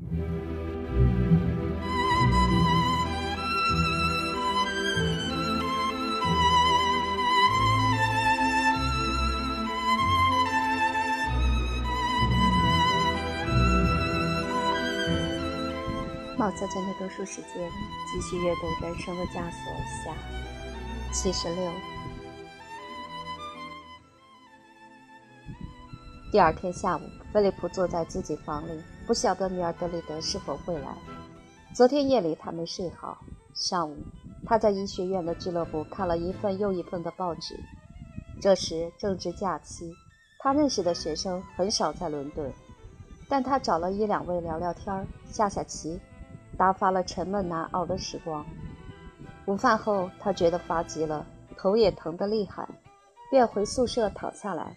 毛泽东的读书时间，继续阅读《人生的枷锁》下七十六。第二天下午，菲利普坐在自己房里，不晓得米尔德里德是否会来。昨天夜里他没睡好。上午，他在医学院的俱乐部看了一份又一份的报纸。这时正值假期，他认识的学生很少在伦敦，但他找了一两位聊聊天下下棋。打发了沉闷难熬的时光。午饭后，他觉得发急了，头也疼得厉害，便回宿舍躺下来。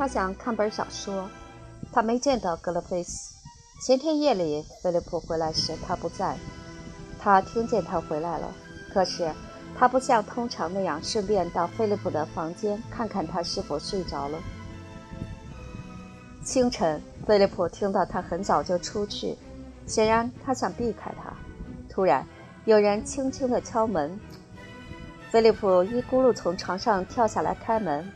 他想看本小说。他没见到格勒菲斯。前天夜里，菲利普回来时，他不在。他听见他回来了，可是他不像通常那样顺便到菲利普的房间看看他是否睡着了。清晨，菲利普听到他很早就出去。显然，他想避开他。突然，有人轻轻地敲门。菲利普一咕噜从床上跳下来开门。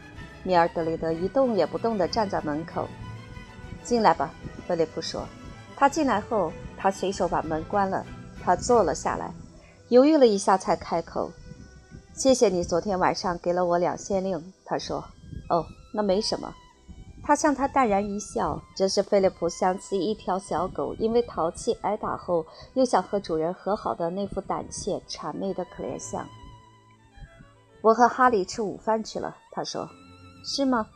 米尔德雷德一动也不动地站在门口。“进来吧。”菲利普说。他进来后，他随手把门关了。他坐了下来，犹豫了一下，才开口：“谢谢你昨天晚上给了我两县令。”他说。“哦，那没什么。”他向他淡然一笑，这是菲利普想起一条小狗因为淘气挨打后又想和主人和好的那副胆怯谄媚的可怜相。我和哈利吃午饭去了，他说。是吗，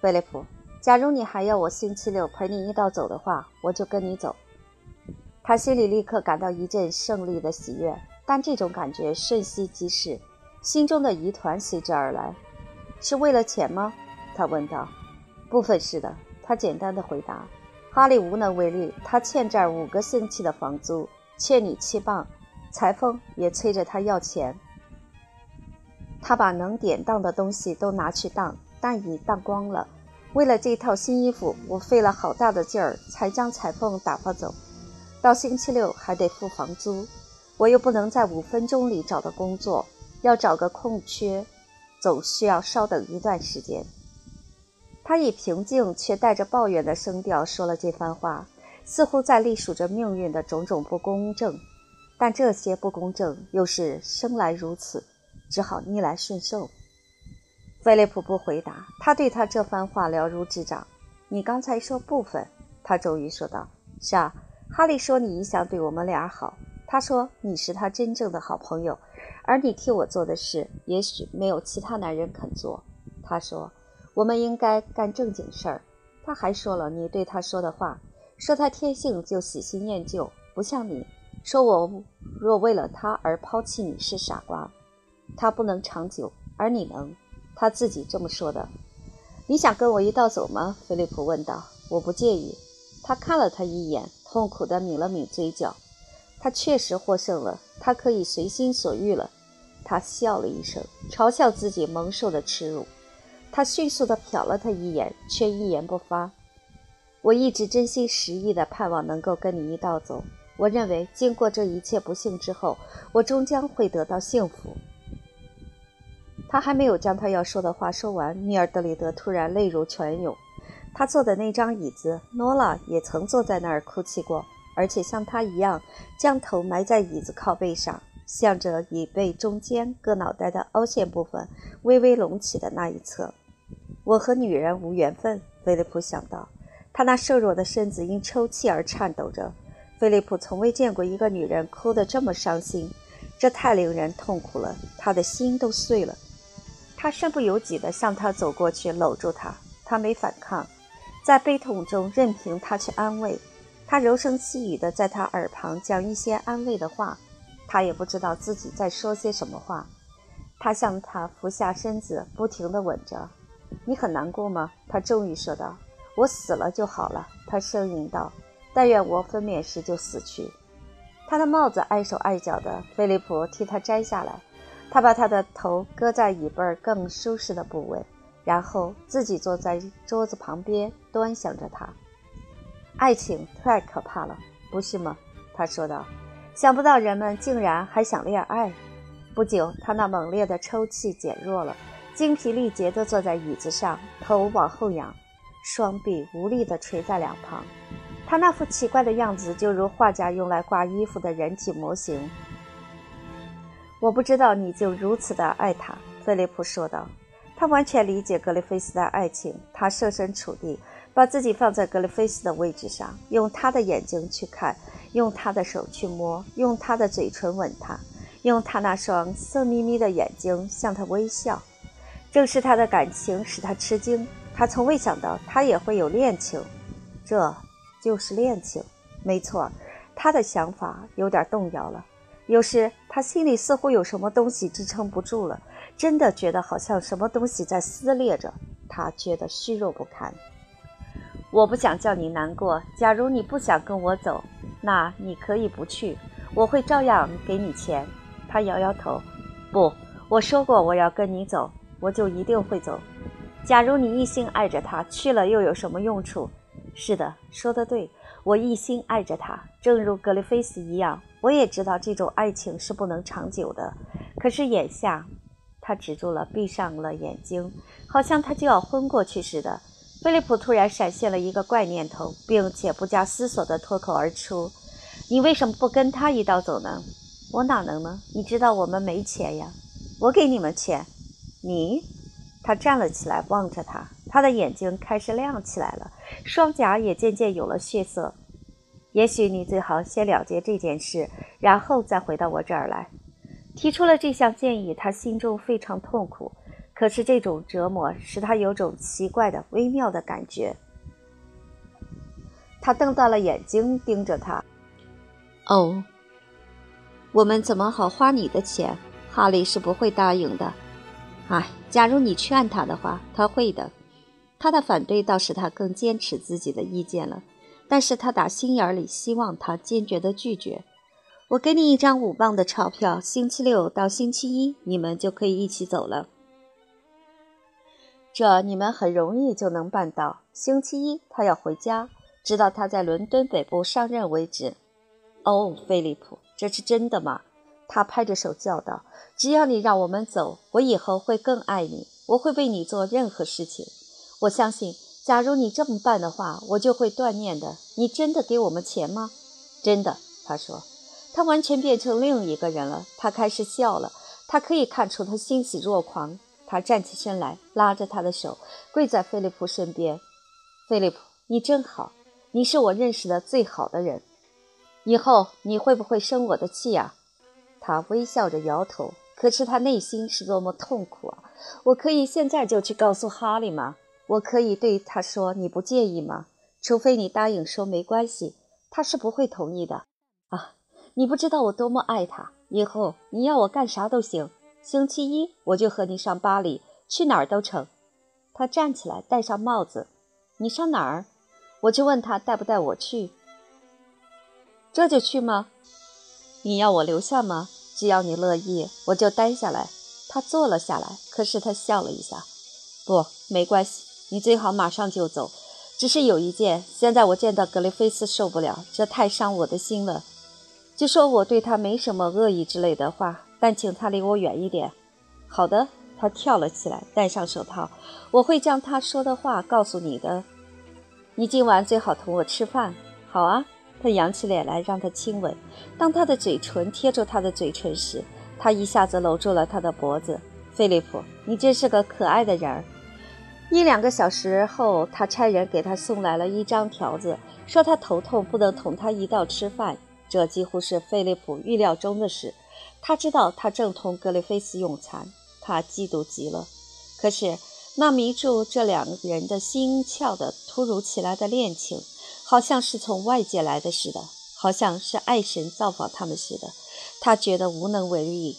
菲利普？假如你还要我星期六陪你一道走的话，我就跟你走。他心里立刻感到一阵胜利的喜悦，但这种感觉瞬息即逝，心中的疑团随之而来。是为了钱吗？他问道。部分是的，他简单的回答。哈利无能为力，他欠这儿五个星期的房租，欠你七磅。裁缝也催着他要钱。他把能典当的东西都拿去当，但已当光了。为了这套新衣服，我费了好大的劲儿才将裁缝打发走。到星期六还得付房租，我又不能在五分钟里找到工作，要找个空缺，总需要稍等一段时间。他以平静却带着抱怨的声调说了这番话，似乎在隶属着命运的种种不公正。但这些不公正又是生来如此，只好逆来顺受。菲利普不回答，他对他这番话了如指掌。你刚才说部分，他终于说道：“是啊，哈利说你一向对我们俩好。他说你是他真正的好朋友，而你替我做的事，也许没有其他男人肯做。他说。”我们应该干正经事儿。他还说了你对他说的话，说他天性就喜新厌旧，不像你。说我若为了他而抛弃你是傻瓜。他不能长久，而你能。他自己这么说的。你想跟我一道走吗？菲利普问道。我不介意。他看了他一眼，痛苦地抿了抿嘴角。他确实获胜了，他可以随心所欲了。他笑了一声，嘲笑自己蒙受的耻辱。他迅速地瞟了他一眼，却一言不发。我一直真心实意地盼望能够跟你一道走。我认为，经过这一切不幸之后，我终将会得到幸福。他还没有将他要说的话说完，米尔德里德突然泪如泉涌。他坐的那张椅子，诺拉也曾坐在那儿哭泣过，而且像他一样，将头埋在椅子靠背上。向着椅背中间各脑袋的凹陷部分微微隆起的那一侧，我和女人无缘分。菲利普想到，他那瘦弱的身子因抽泣而颤抖着。菲利普从未见过一个女人哭得这么伤心，这太令人痛苦了，他的心都碎了。他身不由己地向她走过去，搂住她。她没反抗，在悲痛中任凭他去安慰。他柔声细语地在她耳旁讲一些安慰的话。他也不知道自己在说些什么话，他向他俯下身子，不停地吻着。你很难过吗？他终于说道。我死了就好了，他呻吟道。但愿我分娩时就死去。他的帽子碍手碍脚的，菲利普替他摘下来。他把他的头搁在椅背更舒适的部位，然后自己坐在桌子旁边，端详着他。爱情太可怕了，不是吗？他说道。想不到人们竟然还想恋爱。不久，他那猛烈的抽泣减弱了，精疲力竭地坐在椅子上，头往后仰，双臂无力地垂在两旁。他那副奇怪的样子，就如画家用来挂衣服的人体模型。我不知道你就如此的爱他，菲利普说道。他完全理解格雷菲斯的爱情，他设身处地，把自己放在格雷菲斯的位置上，用他的眼睛去看，用他的手去摸，用他的嘴唇吻他，用他那双色眯眯的眼睛向他微笑。正是他的感情使他吃惊，他从未想到他也会有恋情，这就是恋情。没错，他的想法有点动摇了，有时他心里似乎有什么东西支撑不住了。真的觉得好像什么东西在撕裂着，他觉得虚弱不堪。我不想叫你难过。假如你不想跟我走，那你可以不去，我会照样给你钱。他摇摇头，不，我说过我要跟你走，我就一定会走。假如你一心爱着他，去了又有什么用处？是的，说得对，我一心爱着他，正如格雷菲斯一样。我也知道这种爱情是不能长久的，可是眼下。他止住了，闭上了眼睛，好像他就要昏过去似的。菲利普突然闪现了一个怪念头，并且不加思索地脱口而出：“你为什么不跟他一道走呢？”“我哪能呢？你知道我们没钱呀。”“我给你们钱。”“你？”他站了起来，望着他，他的眼睛开始亮起来了，双颊也渐渐有了血色。“也许你最好先了结这件事，然后再回到我这儿来。”提出了这项建议，他心中非常痛苦。可是这种折磨使他有种奇怪的、微妙的感觉。他瞪大了眼睛盯着他。哦，我们怎么好花你的钱？哈利是不会答应的。哎，假如你劝他的话，他会的。他的反对倒使他更坚持自己的意见了。但是他打心眼里希望他坚决的拒绝。我给你一张五磅的钞票，星期六到星期一你们就可以一起走了。这你们很容易就能办到。星期一他要回家，直到他在伦敦北部上任为止。哦，菲利普，这是真的吗？他拍着手叫道：“只要你让我们走，我以后会更爱你，我会为你做任何事情。我相信，假如你这么办的话，我就会断念的。你真的给我们钱吗？真的。”他说。他完全变成另一个人了。他开始笑了。他可以看出他欣喜若狂。他站起身来，拉着他的手，跪在菲利普身边。菲利普，你真好，你是我认识的最好的人。以后你会不会生我的气啊？他微笑着摇头。可是他内心是多么痛苦啊！我可以现在就去告诉哈利吗？我可以对他说你不介意吗？除非你答应说没关系，他是不会同意的。啊！你不知道我多么爱他。以后你要我干啥都行。星期一我就和你上巴黎，去哪儿都成。他站起来，戴上帽子。你上哪儿？我就问他带不带我去。这就去吗？你要我留下吗？只要你乐意，我就待下来。他坐了下来，可是他笑了一下。不，没关系，你最好马上就走。只是有一件，现在我见到格雷菲斯受不了，这太伤我的心了。就说我对他没什么恶意之类的话，但请他离我远一点。好的，他跳了起来，戴上手套。我会将他说的话告诉你的。你今晚最好同我吃饭。好啊。他扬起脸来让他亲吻。当他的嘴唇贴住他的嘴唇时，他一下子搂住了他的脖子。菲利普，你真是个可爱的人儿。一两个小时后，他差人给他送来了一张条子，说他头痛，不能同他一道吃饭。这几乎是菲利普预料中的事。他知道他正同格雷菲斯用餐，他嫉妒极了。可是那迷住这两个人的心窍的突如其来的恋情，好像是从外界来的似的，好像是爱神造访他们似的。他觉得无能为力。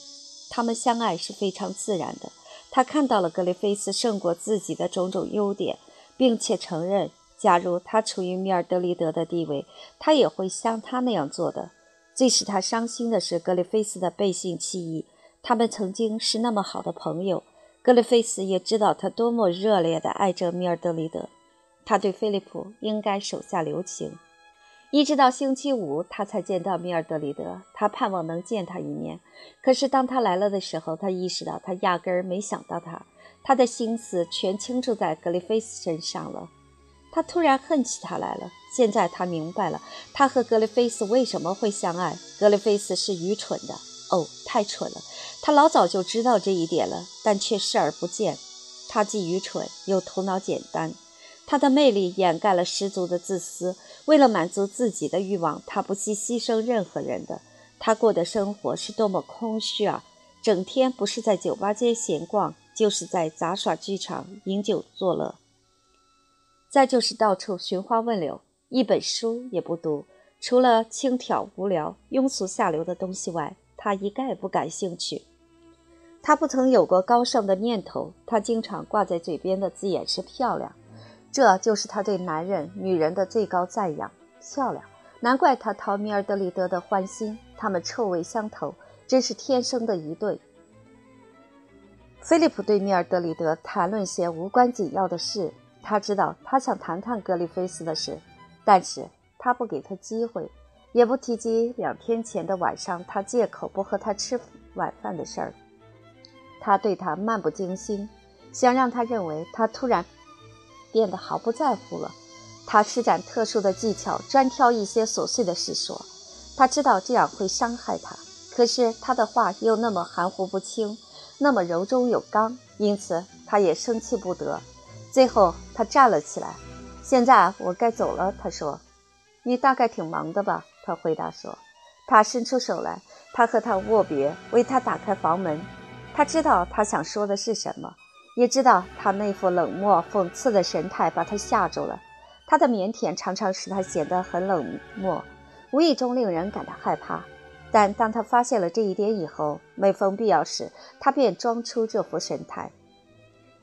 他们相爱是非常自然的。他看到了格雷菲斯胜过自己的种种优点，并且承认。假如他处于米尔德里德的地位，他也会像他那样做的。最使他伤心的是格里菲斯的背信弃义。他们曾经是那么好的朋友。格里菲斯也知道他多么热烈地爱着米尔德里德。他对菲利普应该手下留情。一直到星期五，他才见到米尔德里德。他盼望能见他一面，可是当他来了的时候，他意识到他压根儿没想到他，他的心思全倾注在格里菲斯身上了。他突然恨起他来了。现在他明白了，他和格里菲斯为什么会相爱。格里菲斯是愚蠢的，哦，太蠢了。他老早就知道这一点了，但却视而不见。他既愚蠢又头脑简单，他的魅力掩盖了十足的自私。为了满足自己的欲望，他不惜牺牲任何人的。他过的生活是多么空虚啊！整天不是在酒吧街闲逛，就是在杂耍剧场饮酒作乐，再就是到处寻花问柳。一本书也不读，除了轻佻、无聊、庸俗、下流的东西外，他一概不感兴趣。他不曾有过高尚的念头，他经常挂在嘴边的字眼是漂亮，这就是他对男人、女人的最高赞扬。漂亮，难怪他讨米尔德里德的欢心，他们臭味相投，真是天生的一对。菲利普对米尔德里德谈论些无关紧要的事，他知道他想谈谈格里菲斯的事。但是他不给他机会，也不提及两天前的晚上他借口不和他吃晚饭的事儿。他对他漫不经心，想让他认为他突然变得毫不在乎了。他施展特殊的技巧，专挑一些琐碎的事说。他知道这样会伤害他，可是他的话又那么含糊不清，那么柔中有刚，因此他也生气不得。最后，他站了起来。现在我该走了，他说：“你大概挺忙的吧？”他回答说：“他伸出手来，他和他握别，为他打开房门。他知道他想说的是什么，也知道他那副冷漠讽刺的神态把他吓住了。他的腼腆常常使他显得很冷漠，无意中令人感到害怕。但当他发现了这一点以后，每逢必要时，他便装出这副神态。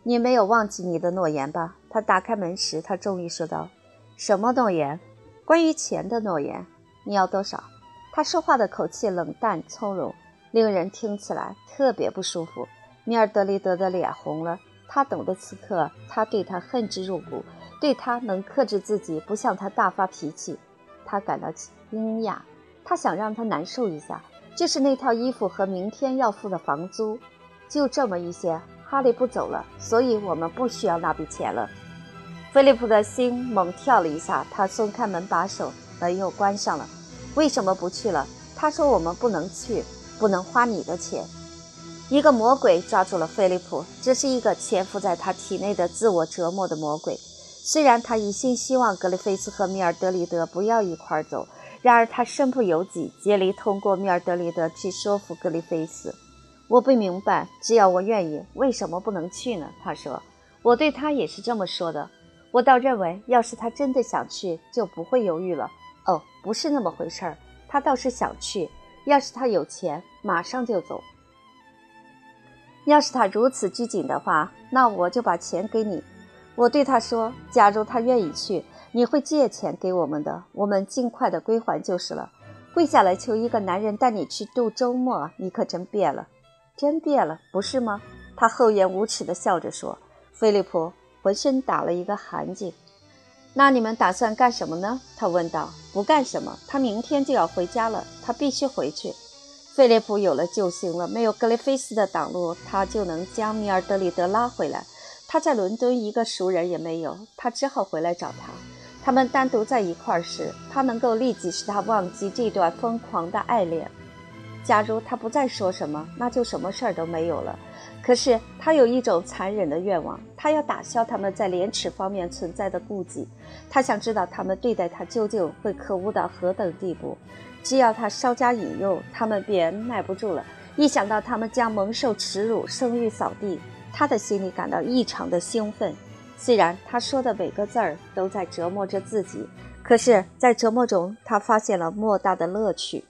你没有忘记你的诺言吧？他打开门时，他终于说道：“什么诺言？关于钱的诺言。你要多少？”他说话的口气冷淡从容，令人听起来特别不舒服。米尔德里德的脸红了。他懂得此刻他对他恨之入骨，对他能克制自己不向他大发脾气，他感到惊讶。他想让他难受一下，就是那套衣服和明天要付的房租，就这么一些。哈利不走了，所以我们不需要那笔钱了。菲利普的心猛跳了一下，他松开门把手，门又关上了。为什么不去了？他说：“我们不能去，不能花你的钱。”一个魔鬼抓住了菲利普，这是一个潜伏在他体内的自我折磨的魔鬼。虽然他一心希望格里菲斯和米尔德里德不要一块儿走，然而他身不由己，竭力通过米尔德里德去说服格里菲斯。我不明白，只要我愿意，为什么不能去呢？他说，我对他也是这么说的。我倒认为，要是他真的想去，就不会犹豫了。哦，不是那么回事儿，他倒是想去。要是他有钱，马上就走。要是他如此拘谨的话，那我就把钱给你。我对他说，假如他愿意去，你会借钱给我们的，我们尽快的归还就是了。跪下来求一个男人带你去度周末，你可真变了。真变了，不是吗？他厚颜无耻地笑着说。菲利普浑身打了一个寒噤。那你们打算干什么呢？他问道。不干什么，他明天就要回家了，他必须回去。菲利普有了救星了，没有格雷菲斯的挡路，他就能将米尔德里德拉回来。他在伦敦一个熟人也没有，他只好回来找他。他们单独在一块儿时，他能够立即使他忘记这段疯狂的爱恋。假如他不再说什么，那就什么事儿都没有了。可是他有一种残忍的愿望，他要打消他们在廉耻方面存在的顾忌。他想知道他们对待他究竟会可恶到何等地步。只要他稍加引诱，他们便耐不住了。一想到他们将蒙受耻辱、声誉扫地，他的心里感到异常的兴奋。虽然他说的每个字儿都在折磨着自己，可是，在折磨中，他发现了莫大的乐趣。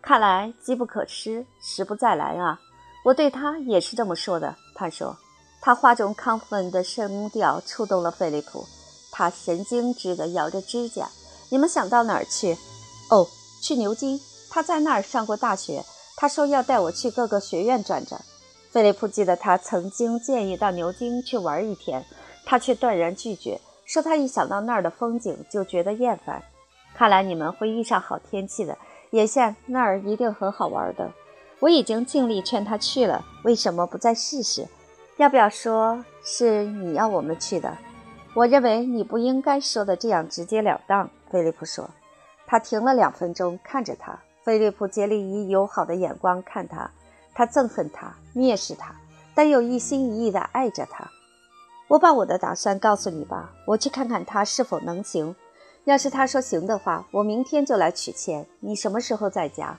看来机不可失，时不再来啊！我对他也是这么说的。他说，他话中亢奋的声调触动了菲利普，他神经质地咬着指甲。你们想到哪儿去？哦，去牛津。他在那儿上过大学。他说要带我去各个学院转转。菲利普记得他曾经建议到牛津去玩一天，他却断然拒绝，说他一想到那儿的风景就觉得厌烦。看来你们会遇上好天气的。眼下那儿一定很好玩的。我已经尽力劝他去了，为什么不再试试？要不要说是你要我们去的？我认为你不应该说的这样直截了当。菲利普说。他停了两分钟，看着他。菲利普竭力以友好的眼光看他，他憎恨他，蔑视他，但又一心一意地爱着他。我把我的打算告诉你吧，我去看看他是否能行。要是他说行的话，我明天就来取钱。你什么时候在家？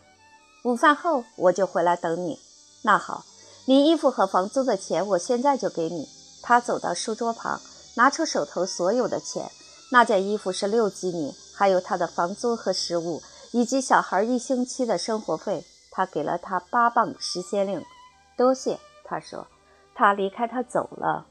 午饭后我就回来等你。那好，你衣服和房租的钱我现在就给你。他走到书桌旁，拿出手头所有的钱。那件衣服是六吉尼，还有他的房租和食物，以及小孩一星期的生活费。他给了他八磅十先令。多谢，他说。他离开，他走了。